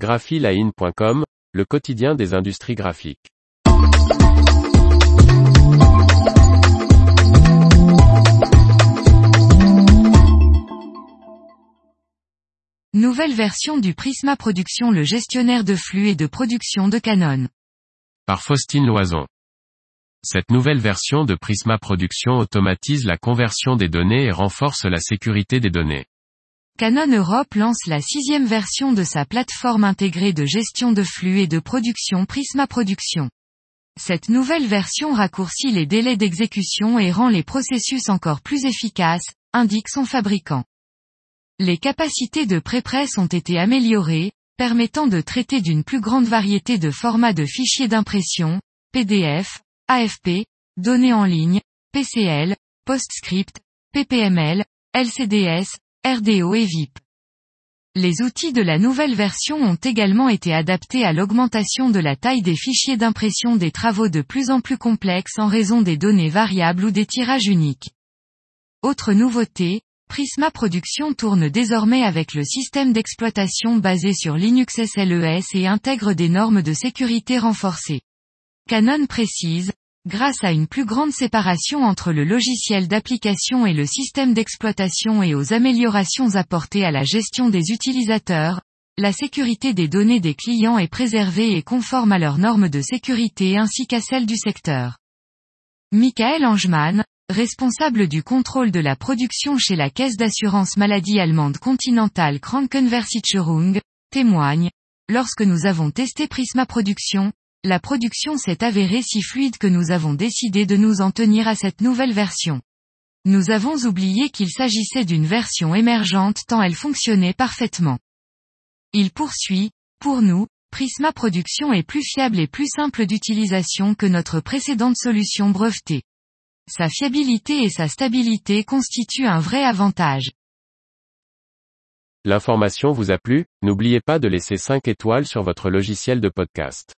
graphiline.com, le quotidien des industries graphiques. Nouvelle version du Prisma Production le gestionnaire de flux et de production de Canon. Par Faustine Loison. Cette nouvelle version de Prisma Production automatise la conversion des données et renforce la sécurité des données. Canon Europe lance la sixième version de sa plateforme intégrée de gestion de flux et de production Prisma Production. Cette nouvelle version raccourcit les délais d'exécution et rend les processus encore plus efficaces, indique son fabricant. Les capacités de prépresse ont été améliorées, permettant de traiter d'une plus grande variété de formats de fichiers d'impression, PDF, AFP, données en ligne, PCL, PostScript, PPML, LCDS, RDO et VIP. Les outils de la nouvelle version ont également été adaptés à l'augmentation de la taille des fichiers d'impression des travaux de plus en plus complexes en raison des données variables ou des tirages uniques. Autre nouveauté, Prisma Production tourne désormais avec le système d'exploitation basé sur Linux SLES et intègre des normes de sécurité renforcées. Canon précise, grâce à une plus grande séparation entre le logiciel d'application et le système d'exploitation et aux améliorations apportées à la gestion des utilisateurs, la sécurité des données des clients est préservée et conforme à leurs normes de sécurité ainsi qu'à celles du secteur. Michael Angemann, responsable du contrôle de la production chez la caisse d'assurance maladie allemande Continental Krankenversicherung, témoigne, lorsque nous avons testé Prisma Production, la production s'est avérée si fluide que nous avons décidé de nous en tenir à cette nouvelle version. Nous avons oublié qu'il s'agissait d'une version émergente tant elle fonctionnait parfaitement. Il poursuit, pour nous, Prisma Production est plus fiable et plus simple d'utilisation que notre précédente solution brevetée. Sa fiabilité et sa stabilité constituent un vrai avantage. L'information vous a plu, n'oubliez pas de laisser 5 étoiles sur votre logiciel de podcast.